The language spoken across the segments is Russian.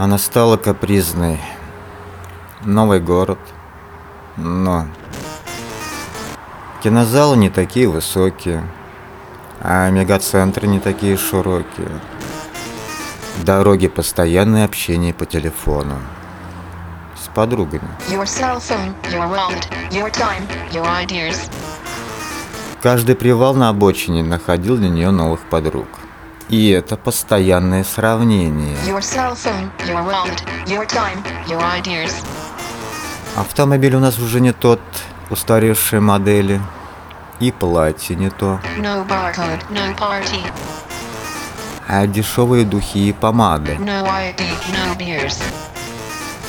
Она стала капризной. Новый город. Но... Кинозалы не такие высокие, а мегацентры не такие широкие. Дороги постоянное общение по телефону. С подругами. Your cell phone, your wallet, your time, your ideas. Каждый привал на обочине находил для нее новых подруг. И это постоянное сравнение. Your cell phone, your wallet, your time, your ideas. Автомобиль у нас уже не тот, устаревшие модели. И платье не то. No barcode, no party, А дешевые духи и помады. no ID, no beers.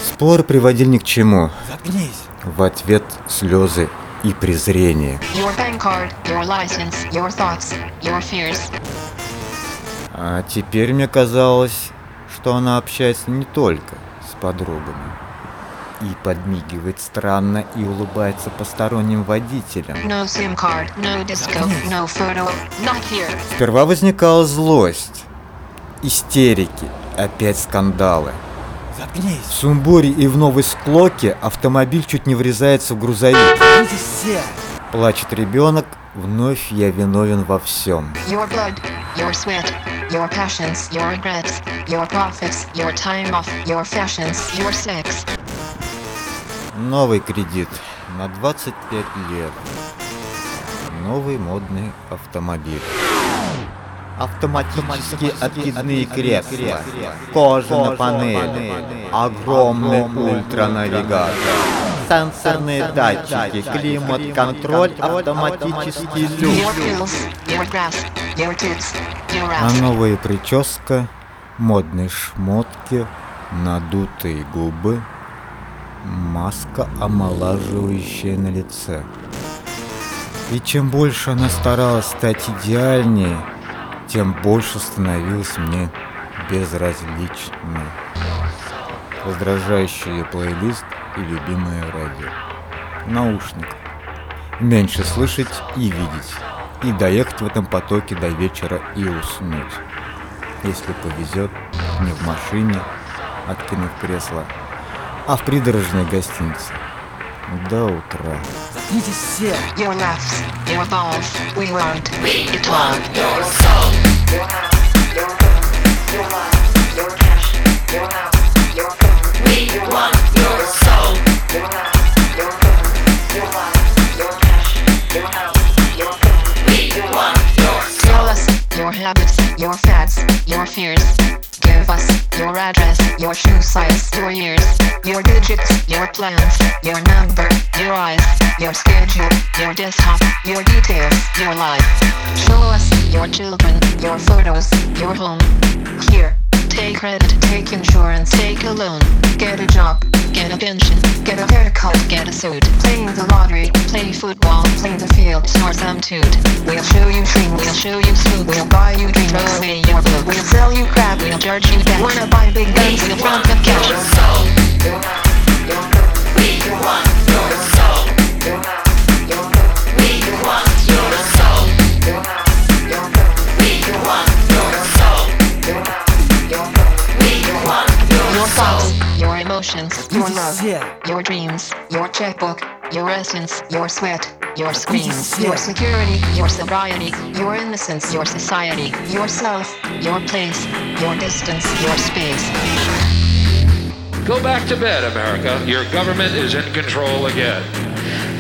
Спор приводил ни к чему. Заткнись. В ответ слезы и презрение. Your bank card, your license, your thoughts, your fears. А теперь мне казалось, что она общается не только с подругами. И подмигивает странно и улыбается посторонним водителям. No SIM card, no disco, no photo, not here. Сперва возникала злость, истерики, опять скандалы. В Заткнись. сумбуре и в новой склоке автомобиль чуть не врезается в грузовик. Плачет ребенок, вновь я виновен во всем. Your blood, your sweat, your passions, your regrets, your profits, your time off, your fashions, your sex. Новый кредит на 25 лет. Новый модный автомобиль. Автоматические откидные кресла, кожа на панели, огромный ультранавигатор, сенсорные датчики, климат-контроль, автоматический люк. А новая прическа, модные шмотки, надутые губы, маска, омолаживающая на лице. И чем больше она старалась стать идеальнее, тем больше становилась мне безразличной. Раздражающий ее плейлист и любимое радио. Наушник. Меньше слышать и видеть. И доехать в этом потоке до вечера и уснуть. Если повезет, не в машине, откинув кресло, а в придорожной гостинице. До утра. Your laughs, your we want it all. Tell habits, your fads, your fears. Give us your address, your shoe size, your years, your digits, your plans, your number, your eyes, your schedule, your desktop, your details, your life. Show us your children, your photos, your home. Here, take credit, take insurance, take a loan, get a job, get a pension, get a haircut, get a suit, play the lottery, play football, play the field, snore some toot. We'll show you dreams, we'll show you smooth, we'll buy you throw away your book, we'll sell you crap, we'll charge you debt. Wanna buy big guns, we'll front the cash. Your emotions, your love, yeah. your dreams, your checkbook, your essence, your sweat, your screams, your security, your sobriety, your innocence, your society, yourself, your place, your distance, your space. Go back to bed, America. Your government is in control again.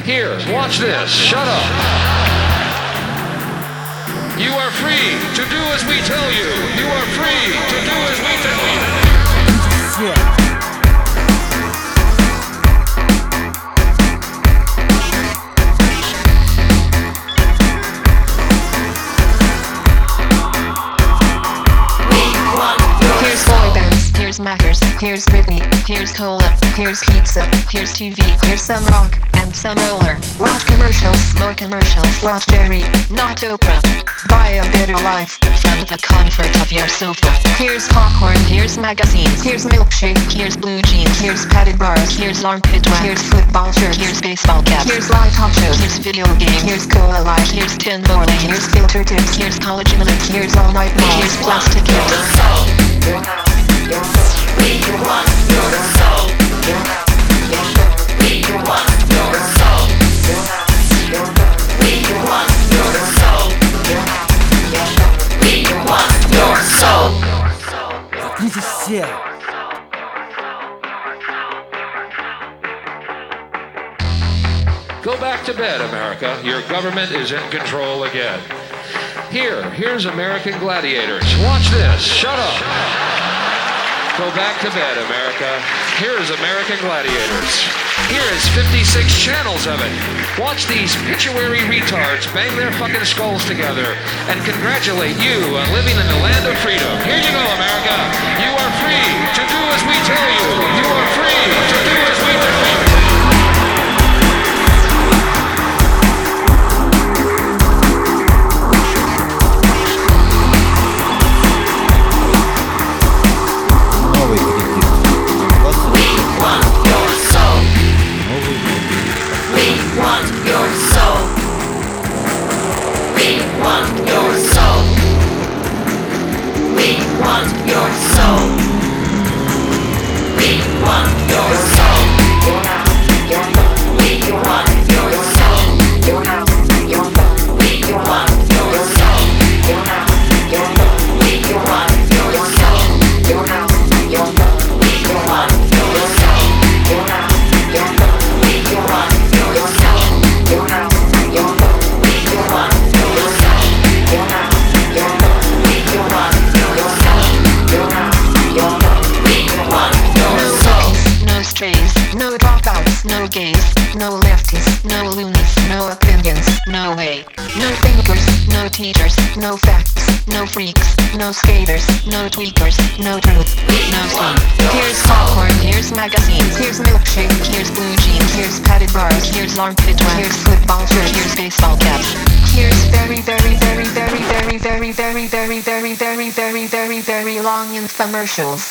Here, watch this. Shut up. You are free to do as we tell you. You are free to do as we tell you. Yeah. Here's Britney, here's Cola, here's pizza, here's TV, here's some rock and some roller. Watch commercials, more commercials. Watch Jerry, not Oprah. Buy a better life from the comfort of your sofa. Here's popcorn, here's magazines, here's milkshake, here's blue jeans, here's padded bars, here's armpit wax, here's football shirts, here's baseball caps, here's live talk shows, here's video games, here's cola light, here's tin bowling, here's filter tips, here's college minutes, here's all night here's plastic hips. Go back to bed, America. Your government is in control again. Here, here's American Gladiators. Watch this. Shut up. Shut up. Go back to bed, America. Here's American Gladiators. Here is 56 channels of it. Watch these pituary retards bang their fucking skulls together and congratulate you on living in the land of freedom. Here you go, America. You are free to do as we tell you. You are free to do as we tell you. your no skaters, no tweakers, no truth, no scene. Here's popcorn, here's magazines, here's milkshake, here's blue jeans, here's padded bars, here's armpit wax, here's football shirts, here's baseball caps. Here's very, very, very, very, very, very, very, very, very, very, very, very, very long infomercials.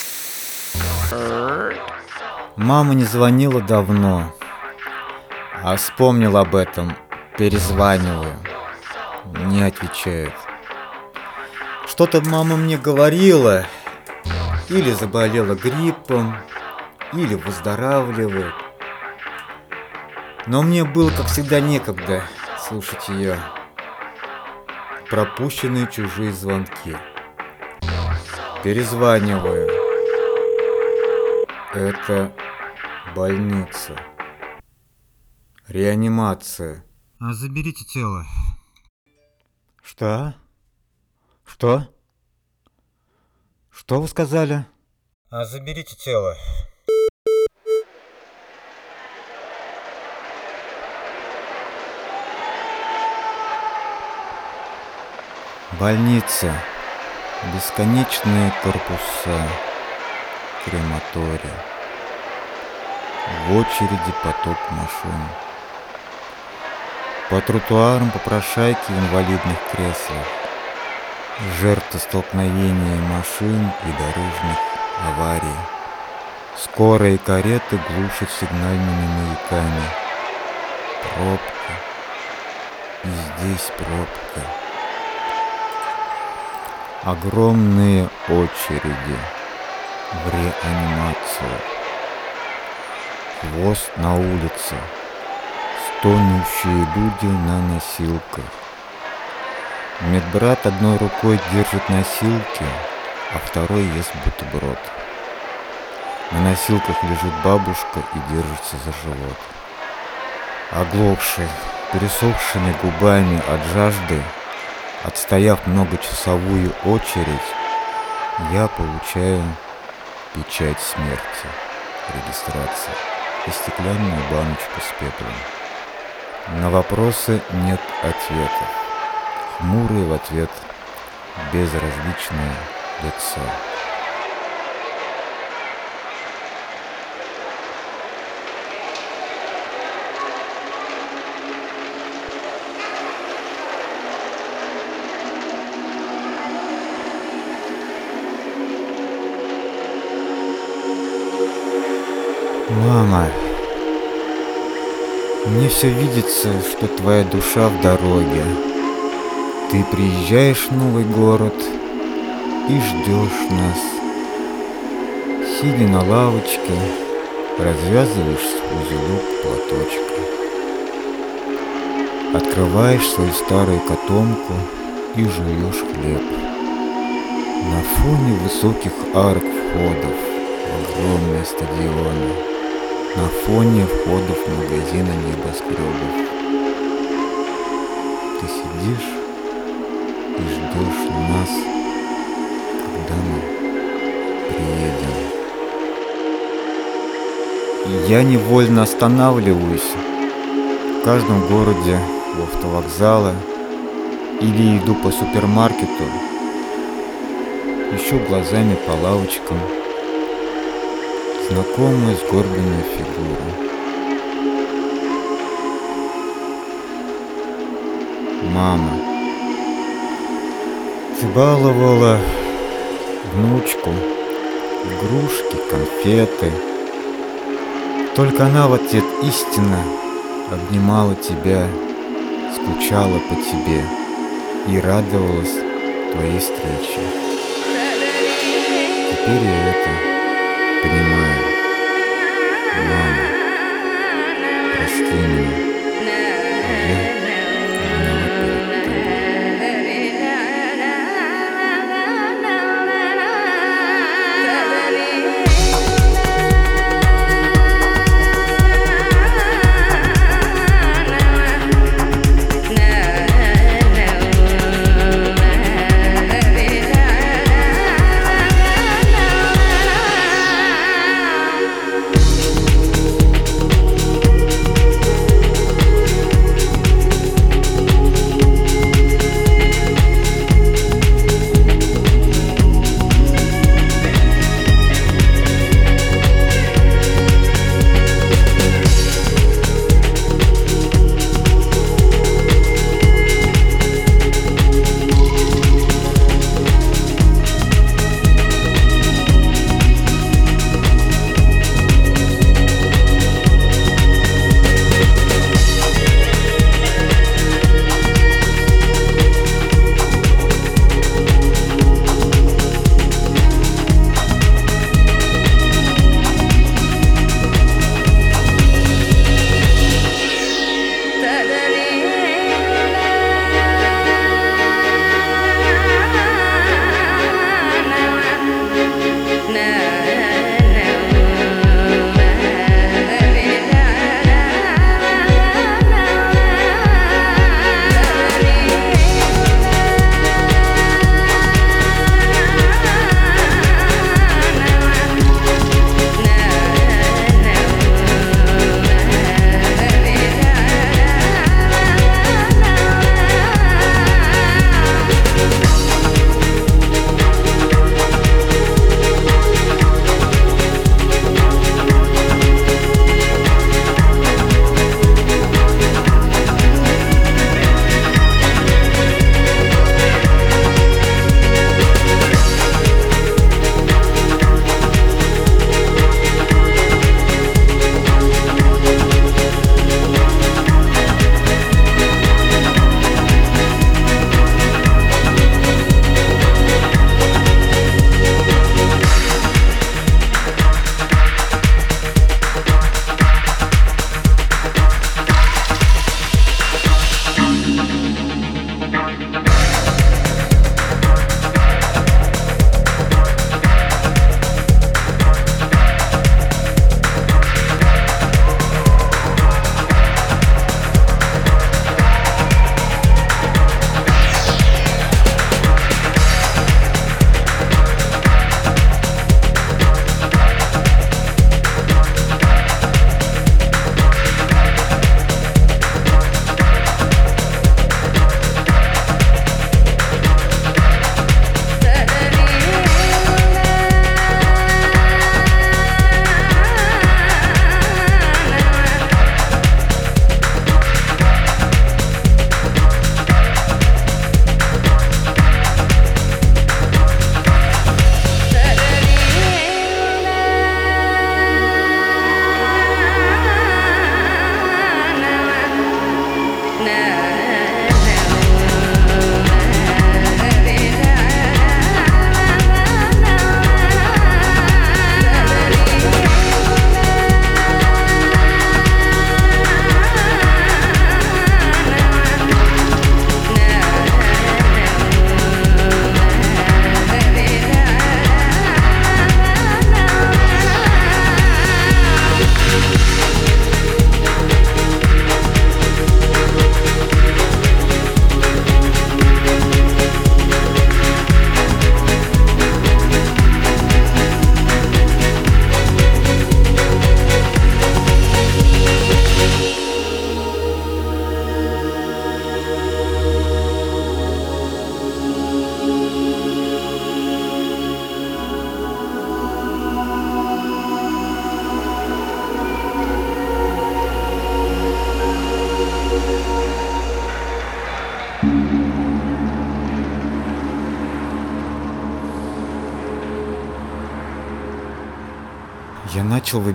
Мама не звонила давно, а вспомнил об этом, перезваниваю. Не отвечает. Что-то мама мне говорила, или заболела гриппом, или выздоравливает. Но мне было, как всегда, некогда слушать ее. Пропущенные чужие звонки. Перезваниваю. Это больница. Реанимация. А заберите тело. Что? Что? Что вы сказали? А заберите тело. Больница. Бесконечные корпуса. Крематория. В очереди поток машин. По тротуарам попрошайки в инвалидных креслах. Жертвы столкновения машин и дорожных аварий. Скорые кареты глушат сигнальными маяками. Пробка. И здесь пробка. Огромные очереди в реанимацию. Хвост на улице. Стонущие люди на носилках. Медбрат одной рукой держит носилки, а второй ест бутерброд. На носилках лежит бабушка и держится за живот. Оглохший, пересохшими губами от жажды, отстояв многочасовую очередь, я получаю печать смерти, регистрация и стеклянную баночку с пеплом. На вопросы нет ответов. Хмурый в ответ безразличное лицо. Мама, мне все видится, что твоя душа в дороге. Ты приезжаешь в новый город и ждешь нас. Сидя на лавочке, развязываешь узелок платочка. Открываешь свою старую котомку и жуешь хлеб. На фоне высоких арок входов огромные стадионы, на фоне входов магазина небоскребов. Ты сидишь ждешь нас, когда мы приедем. Я невольно останавливаюсь в каждом городе у автовокзала или иду по супермаркету, ищу глазами по лавочкам знакомую сгорбленную фигуру. Мама, баловала внучку, игрушки, конфеты. Только она в ответ истинно обнимала тебя, скучала по тебе и радовалась твоей встрече. Теперь я это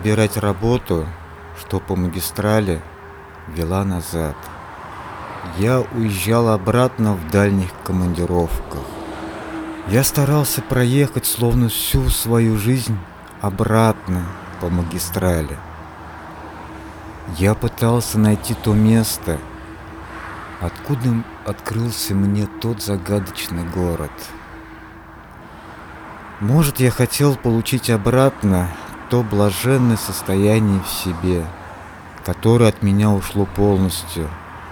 выбирать работу, что по магистрали вела назад. Я уезжал обратно в дальних командировках. Я старался проехать словно всю свою жизнь обратно по магистрали. Я пытался найти то место, откуда открылся мне тот загадочный город. Может, я хотел получить обратно то блаженное состояние в себе, которое от меня ушло полностью,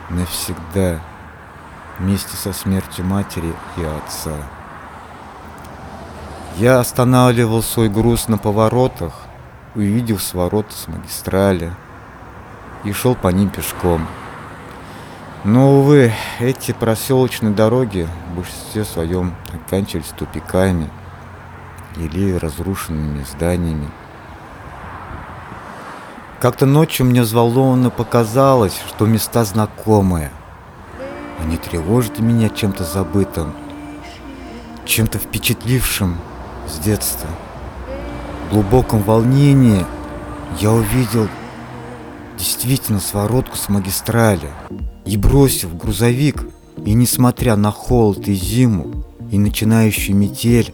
навсегда, вместе со смертью матери и отца. Я останавливал свой груз на поворотах, увидев свороты с магистрали, и шел по ним пешком. Но, увы, эти проселочные дороги в большинстве своем оканчивались тупиками или разрушенными зданиями. Как-то ночью мне взволнованно показалось, что места знакомые. Они тревожат меня чем-то забытым, чем-то впечатлившим с детства. В глубоком волнении я увидел действительно своротку с магистрали и бросив грузовик, и несмотря на холод и зиму, и начинающую метель,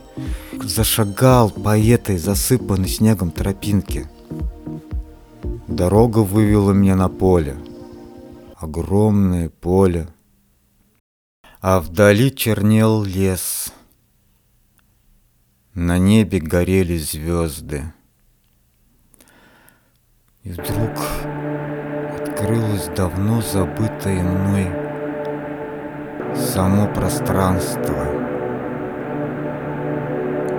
зашагал по этой засыпанной снегом тропинке. Дорога вывела меня на поле. Огромное поле. А вдали чернел лес. На небе горели звезды. И вдруг открылось давно забытое мной само пространство.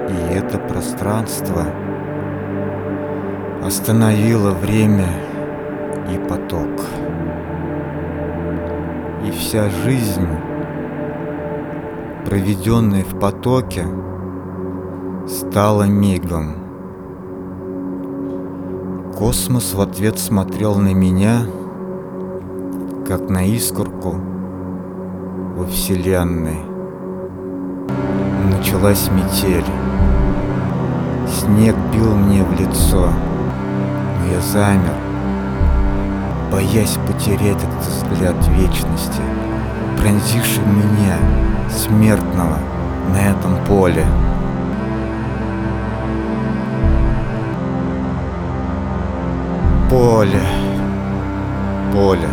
И это пространство остановило время и поток. И вся жизнь, проведенная в потоке, стала мигом. Космос в ответ смотрел на меня, как на искорку во Вселенной. Началась метель. Снег бил мне в лицо, но я замер, боясь потерять этот взгляд вечности, пронзивший меня, смертного, на этом поле. Поле. Поле.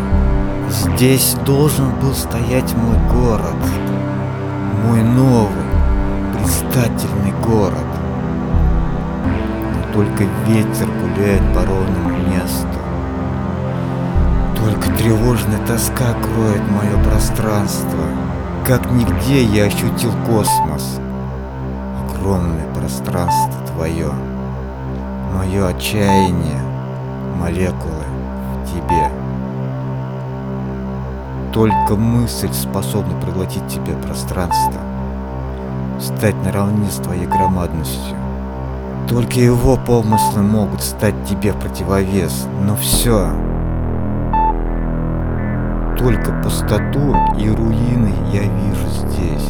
Здесь должен был стоять мой город. Мой новый, блистательный город. Только ветер гуляет по ровному месту. Только тревожная тоска кроет мое пространство. Как нигде я ощутил космос. Огромное пространство твое. Мое отчаяние молекулы в тебе. Только мысль способна проглотить тебе пространство, стать наравне с твоей громадностью. Только его помыслы могут стать тебе противовес, но все. Только пустоту и руины я вижу здесь.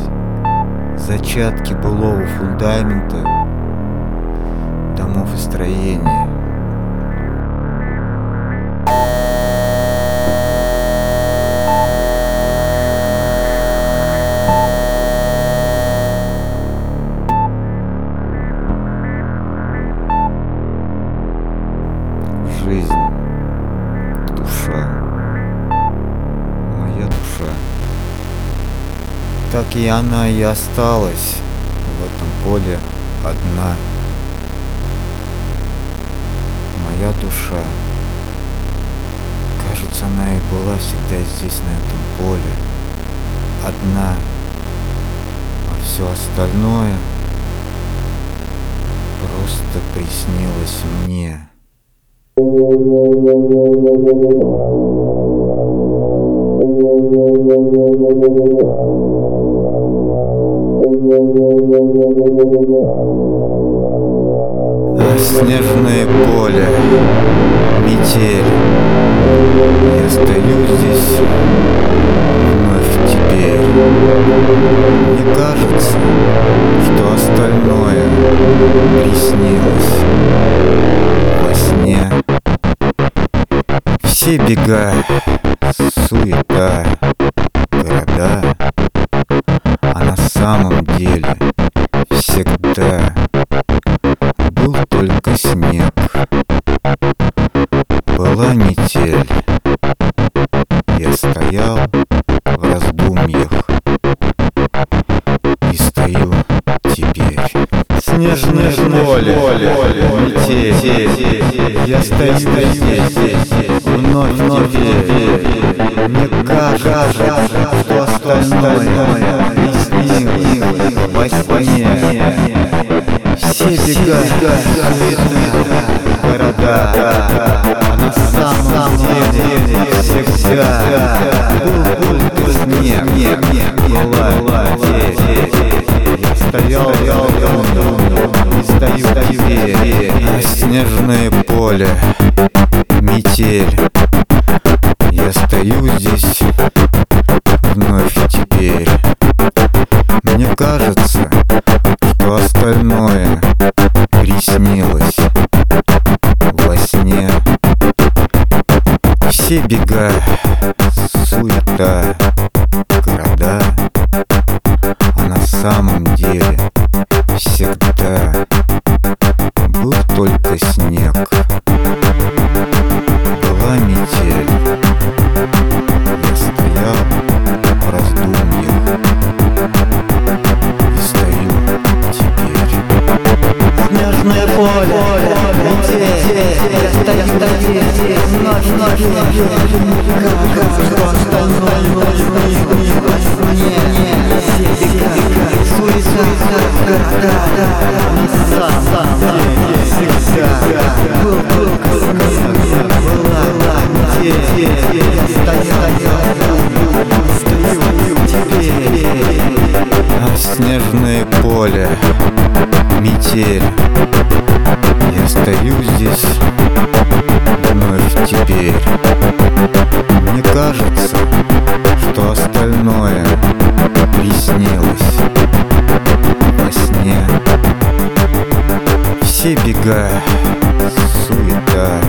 Зачатки былого фундамента, домов и строения. И она и осталась в этом поле одна. Моя душа. Кажется, она и была всегда здесь, на этом поле. Одна. А все остальное просто приснилось мне. А снежное поле, метель, я стою здесь вновь теперь. Мне кажется, что остальное приснилось сне. Все бега, суета, метель Я стоял в раздумьях И стою теперь Снежное поле, метель Я стою здесь, вновь, вновь Мне кажется, что остальное Приснилось во сне Все бегают, города А самом деле всегда Был только снег, была метель Я стоял, и стою теперь снежное поле, метель Я стою здесь вновь теперь Мне кажется, Все бега, суета, города А на самом деле всегда снежное поле, метель. Я стою здесь вновь теперь. Мне кажется, что остальное приснилось во сне Все бега, суета,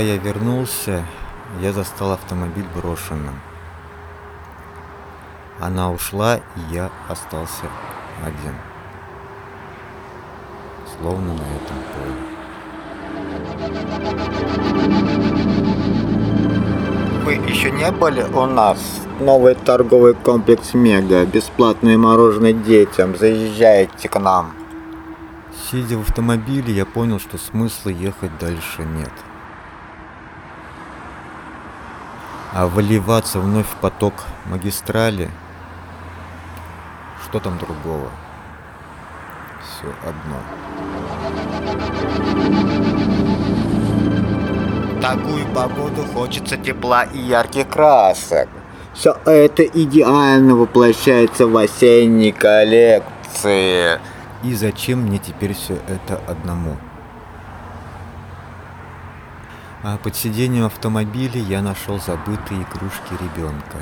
Когда я вернулся, я застал автомобиль брошенным. Она ушла, и я остался один. Словно на этом поле. Вы еще не были у нас? Новый торговый комплекс Мега. Бесплатное мороженое детям. Заезжайте к нам. Сидя в автомобиле, я понял, что смысла ехать дальше нет. А выливаться вновь в поток магистрали, что там другого? Все одно. Такую погоду хочется тепла и ярких красок. Все это идеально воплощается в осенней коллекции. И зачем мне теперь все это одному? А под сиденьем автомобиля я нашел забытые игрушки ребенка.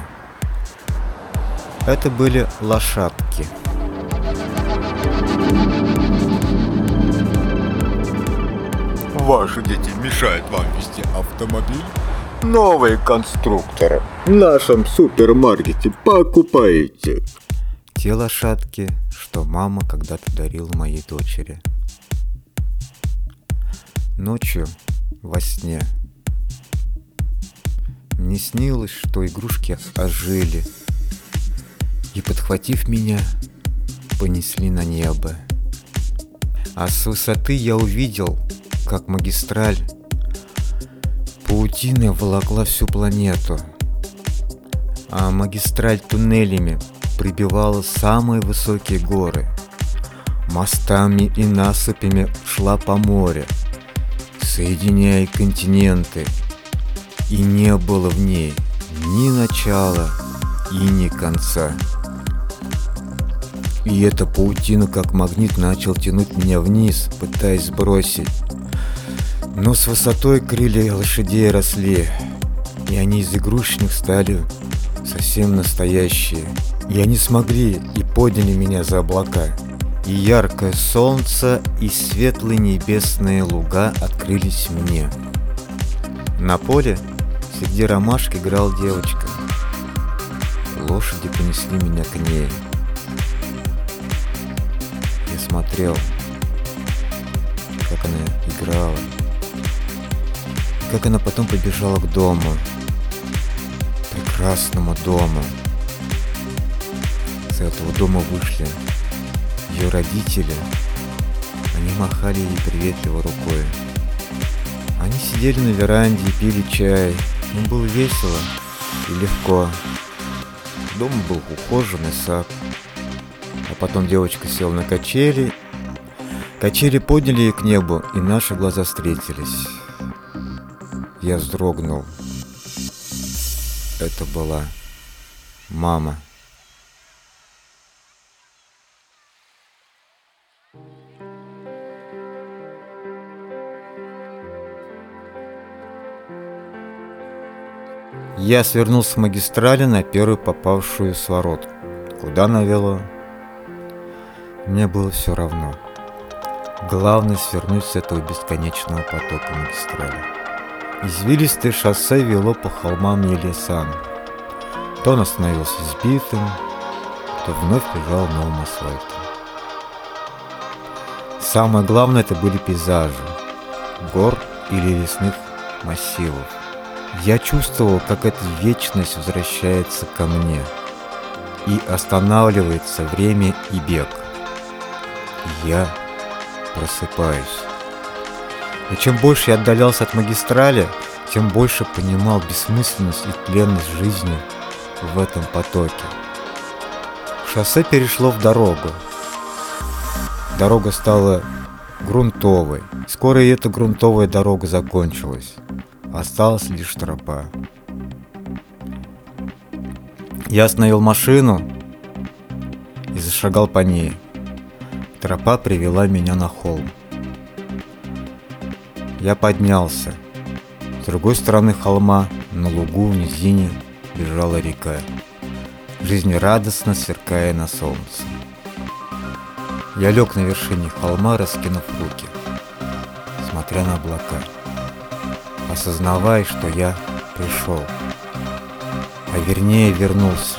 Это были лошадки. Ваши дети мешают вам вести автомобиль? Новые конструкторы в нашем супермаркете покупаете. Те лошадки, что мама когда-то дарила моей дочери. Ночью во сне мне снилось, что игрушки ожили и, подхватив меня, понесли на небо. А с высоты я увидел, как магистраль паутина волокла всю планету, а магистраль туннелями прибивала самые высокие горы. Мостами и насыпями шла по морю, соединяя континенты, и не было в ней ни начала и ни конца. И эта паутина как магнит начал тянуть меня вниз, пытаясь сбросить. Но с высотой крылья лошадей росли, и они из игрушечных стали совсем настоящие. И они смогли и подняли меня за облака. И яркое солнце, и светлые небесные луга открылись мне. На поле среди ромашек играл девочка. Лошади понесли меня к ней. Я смотрел, как она играла. Как она потом побежала к дому. Прекрасному дому. С этого дома вышли ее родители. Они махали ей приветливо рукой. Они сидели на веранде и пили чай. Им было весело и легко. Дома был ухоженный сад. А потом девочка села на качели. Качели подняли ее к небу, и наши глаза встретились. Я вздрогнул. Это была мама. Я свернул с магистрали на первую попавшую сворот. Куда навело? Мне было все равно. Главное свернуть с этого бесконечного потока магистрали. Извилистое шоссе вело по холмам Елесан. То он остановился сбитым, то вновь лежал новым асфальтом. Самое главное это были пейзажи, гор или лесных массивов. Я чувствовал, как эта вечность возвращается ко мне. И останавливается время и бег. Я просыпаюсь. И чем больше я отдалялся от магистрали, тем больше понимал бессмысленность и тленность жизни в этом потоке. Шоссе перешло в дорогу. Дорога стала грунтовой. Скоро и эта грунтовая дорога закончилась. Осталась лишь тропа. Я остановил машину и зашагал по ней. Тропа привела меня на холм. Я поднялся. С другой стороны холма, на лугу в низине, бежала река, жизнерадостно сверкая на солнце. Я лег на вершине холма, раскинув руки, смотря на облака осознавая, что я пришел, а вернее вернулся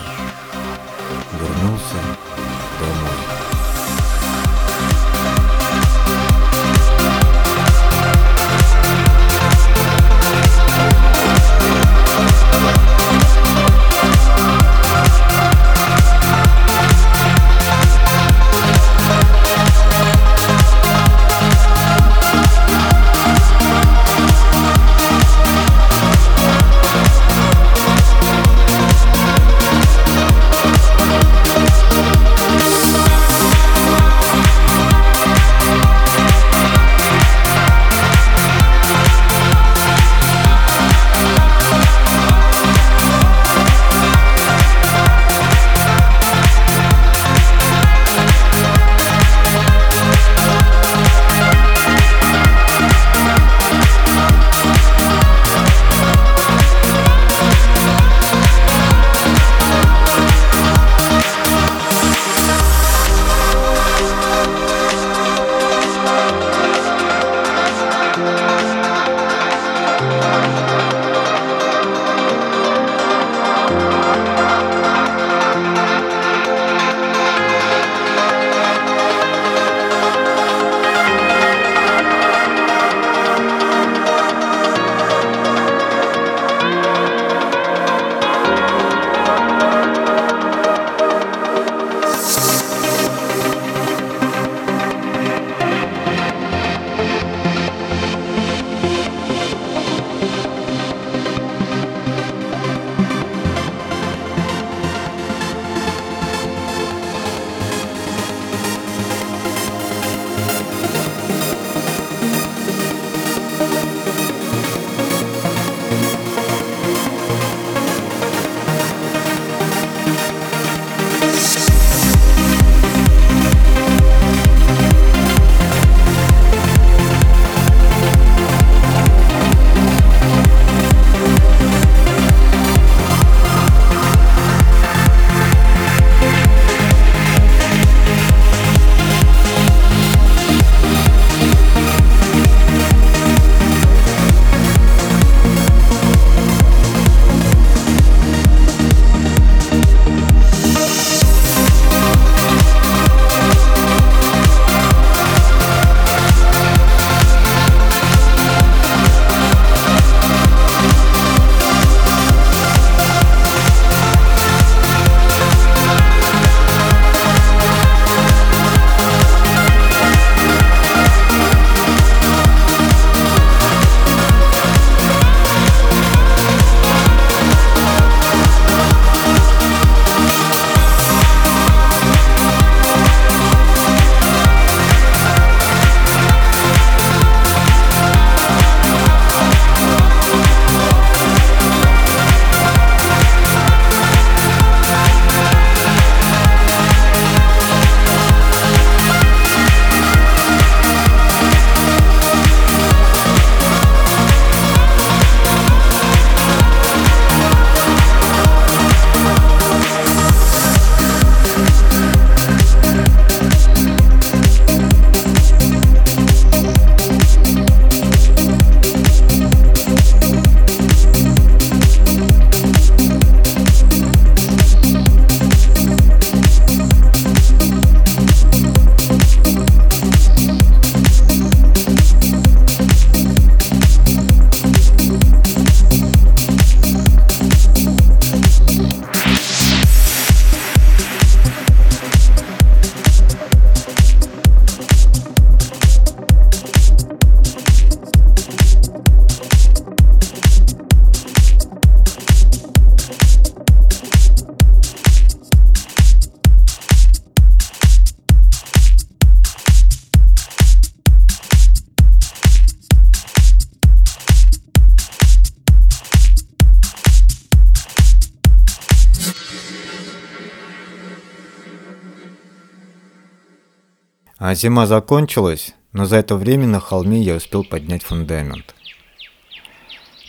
А зима закончилась, но за это время на холме я успел поднять фундамент.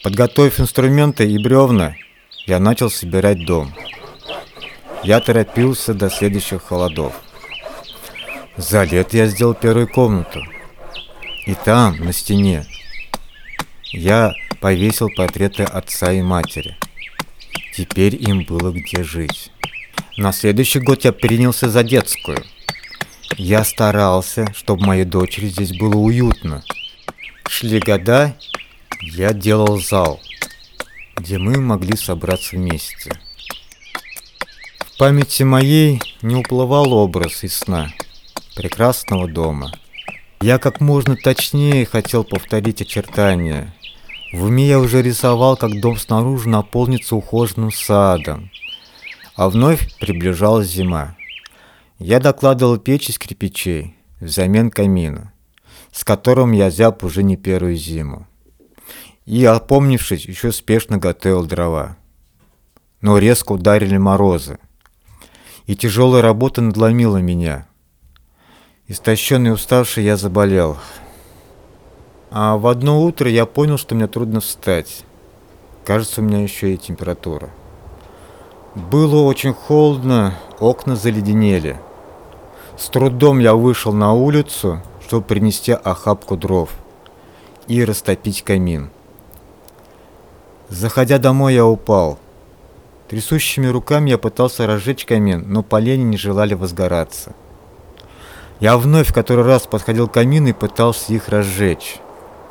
Подготовив инструменты и бревна, я начал собирать дом. Я торопился до следующих холодов. За лет я сделал первую комнату. И там, на стене, я повесил портреты отца и матери. Теперь им было где жить. На следующий год я принялся за детскую. Я старался, чтобы моей дочери здесь было уютно. Шли года, я делал зал, где мы могли собраться вместе. В памяти моей не уплывал образ из сна прекрасного дома. Я как можно точнее хотел повторить очертания. В уме я уже рисовал, как дом снаружи наполнится ухоженным садом, а вновь приближалась зима. Я докладывал печь из кирпичей взамен камина, с которым я зяб уже не первую зиму. И, опомнившись, еще спешно готовил дрова. Но резко ударили морозы, и тяжелая работа надломила меня. Истощенный и уставший я заболел. А в одно утро я понял, что мне трудно встать. Кажется, у меня еще и температура. Было очень холодно, окна заледенели. С трудом я вышел на улицу, чтобы принести охапку дров и растопить камин. Заходя домой, я упал. Трясущими руками я пытался разжечь камин, но полени не желали возгораться. Я вновь в который раз подходил к камину и пытался их разжечь.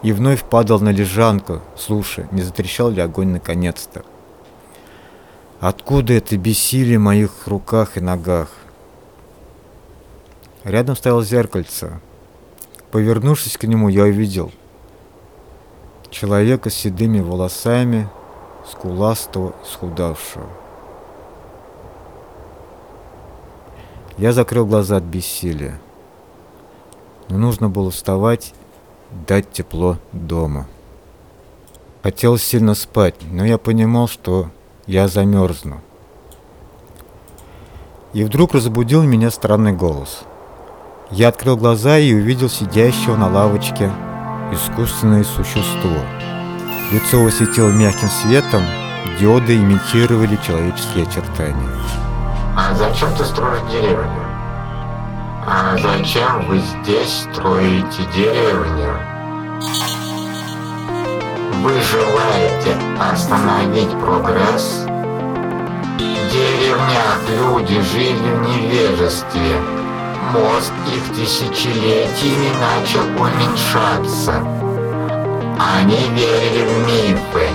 И вновь падал на лежанку, слушая, не затрещал ли огонь наконец-то. Откуда это бессилие в моих руках и ногах? Рядом стоял зеркальце. Повернувшись к нему, я увидел человека с седыми волосами, скуластого, схудавшего. Я закрыл глаза от бессилия. Но нужно было вставать, дать тепло дома. Хотелось сильно спать, но я понимал, что я замерзну. И вдруг разбудил меня странный голос. Я открыл глаза и увидел сидящего на лавочке искусственное существо. Лицо его светило мягким светом, диоды имитировали человеческие очертания. А зачем ты строишь деревню? А зачем вы здесь строите деревню? Вы желаете остановить прогресс? В деревнях люди жили в невежестве. Мозг их тысячелетиями начал уменьшаться. Они верили в мифы.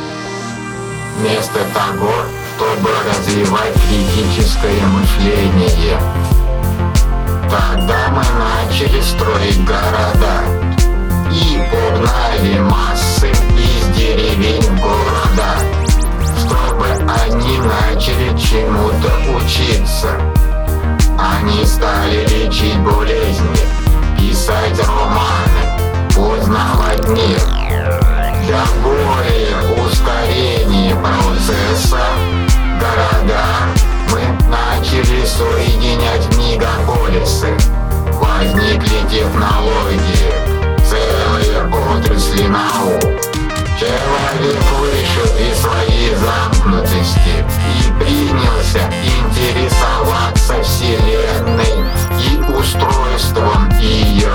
Вместо того, чтобы развивать критическое мышление. Тогда мы начали строить города и погнали массы из деревень в города, чтобы они начали чему-то учиться. Они стали лечить болезни, писать романы, познавать мир. Для более ускорения процесса города мы начали соединять мегаполисы. Возникли технологии, целые отрасли наук. Человек вышел из своей замкнутости и принялся интересоваться Вселенной и устройством ее.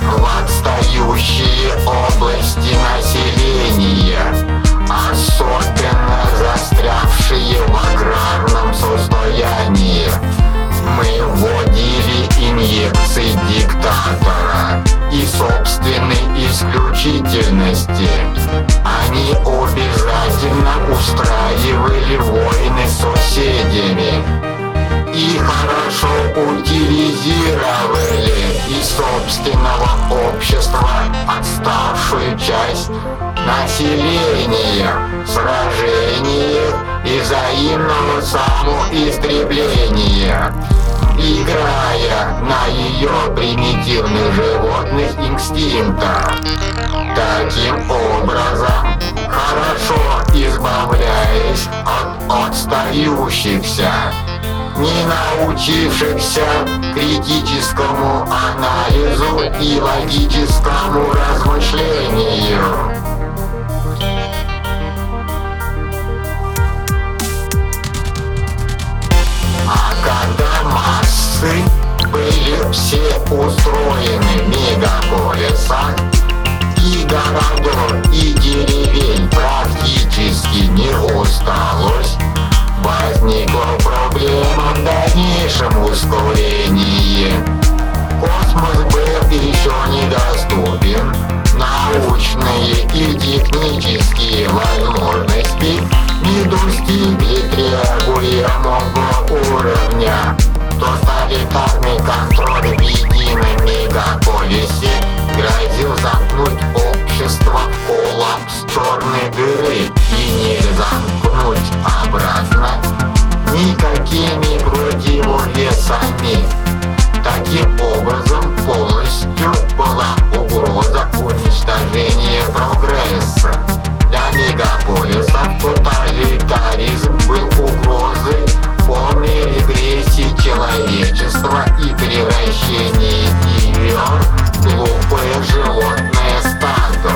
В отстающие области населения, особенно застрявшие в аграрном состоянии, мы вводили инъекции диктатора и собственной исключительности. Они обязательно устраивали войны с соседями и хорошо утилизировали из собственного общества отставшую часть населения в и взаимного самоистребления играя на ее примитивных животных инстинктах. Таким образом, хорошо избавляясь от отстающихся, не научившихся критическому анализу и логическому размышлению. Массы были все устроены в и городов, и деревень практически не осталось, возникла проблема в дальнейшем ускорении. Космос был еще недоступен, научные и технические возможности не достигли требуемого уровня. Тоталитарный контроль в едином мегаполисе грозил замкнуть общество в коллапс черной дыры и не замкнуть обратно никакими противовесами. Таким образом, полностью была угроза уничтожения прогресса. Для мегаполисов тоталитаризм человечества и превращения ее глупое животное стадо.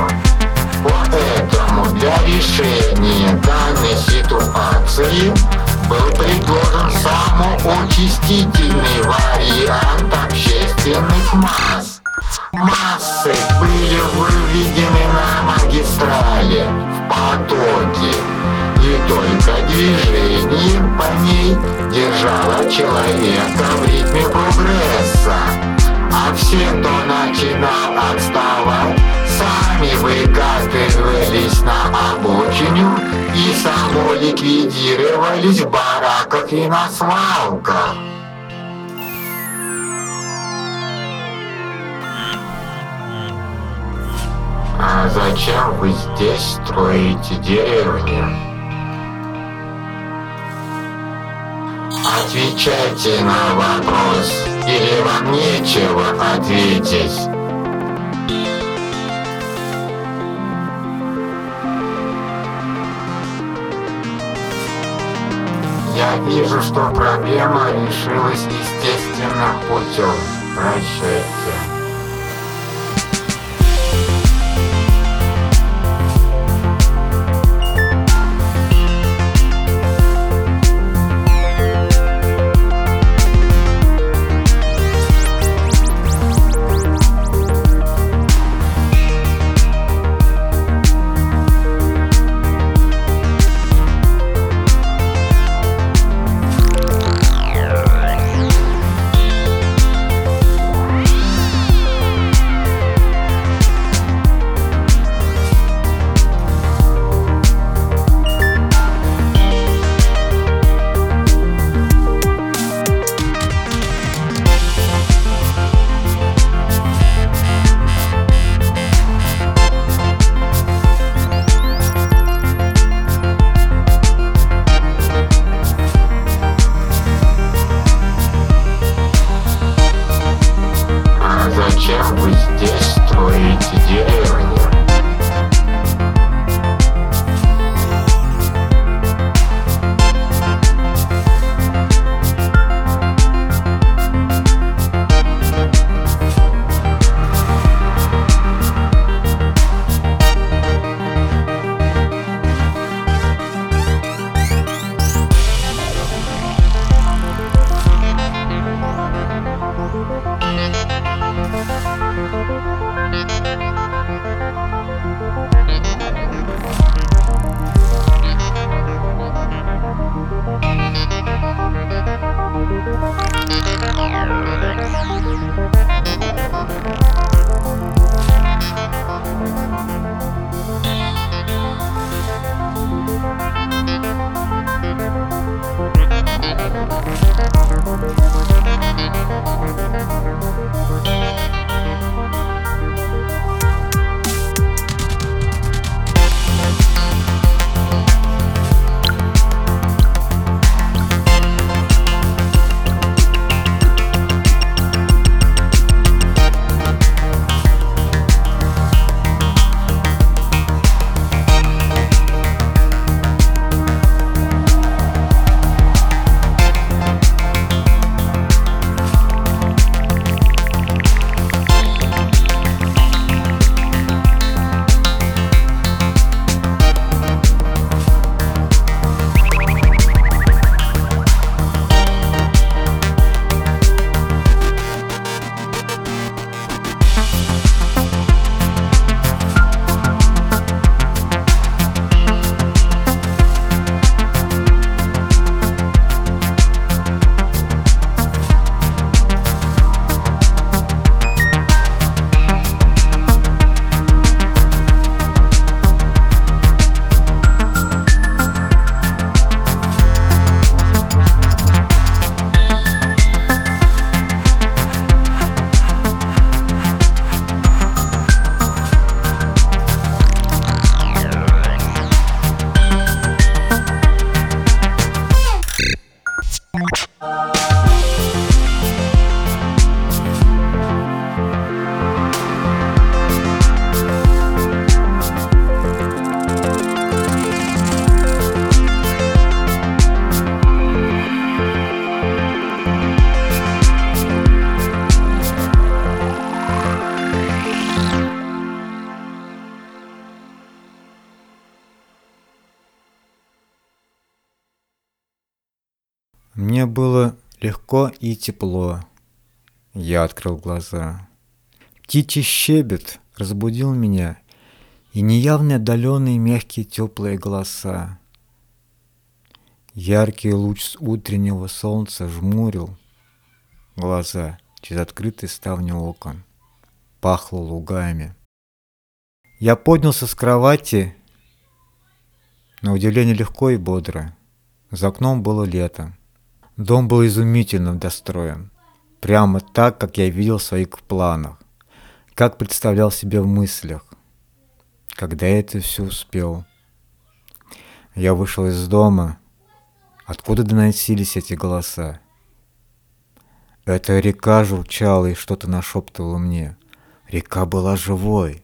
Поэтому для решения данной ситуации был предложен самоочистительный вариант общественных масс. Массы были выведены на магистрали, в потоки, и только движением по ней держало человека и самоликвидировались в бараках и на свалках. А зачем вы здесь строите деревню? Отвечайте на вопрос, или вам нечего ответить? Вижу, что проблема решилась естественным путем. Прощайте. Было легко и тепло. Я открыл глаза. Птичий щебет разбудил меня, и неявные отдаленные мягкие теплые голоса. Яркий луч утреннего солнца жмурил глаза через открытые ставни окон. Пахло лугами. Я поднялся с кровати, на удивление легко и бодро. За окном было лето. Дом был изумительно достроен. Прямо так, как я видел в своих планах. Как представлял себе в мыслях. Когда я это все успел. Я вышел из дома. Откуда доносились эти голоса? Эта река журчала и что-то нашептывала мне. Река была живой.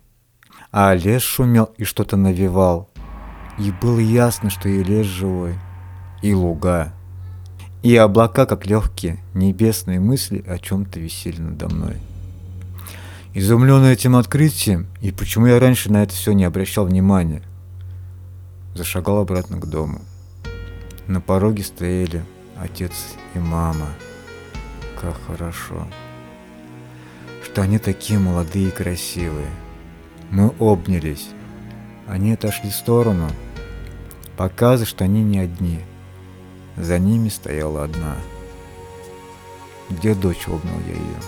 А лес шумел и что-то навевал. И было ясно, что и лес живой, и луга, и облака, как легкие небесные мысли, о чем-то висели надо мной. Изумленный этим открытием, и почему я раньше на это все не обращал внимания, зашагал обратно к дому. На пороге стояли отец и мама. Как хорошо, что они такие молодые и красивые. Мы обнялись. Они отошли в сторону, показывая, что они не одни. За ними стояла одна. Где дочь, обнял я ее.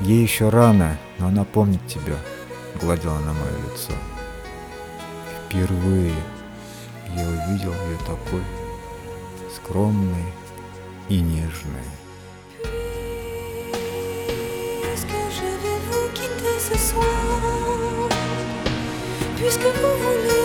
Ей еще рано, но она помнит тебя, гладила она мое лицо. Впервые я увидел ее такой скромной и нежной. Puisque vous voulez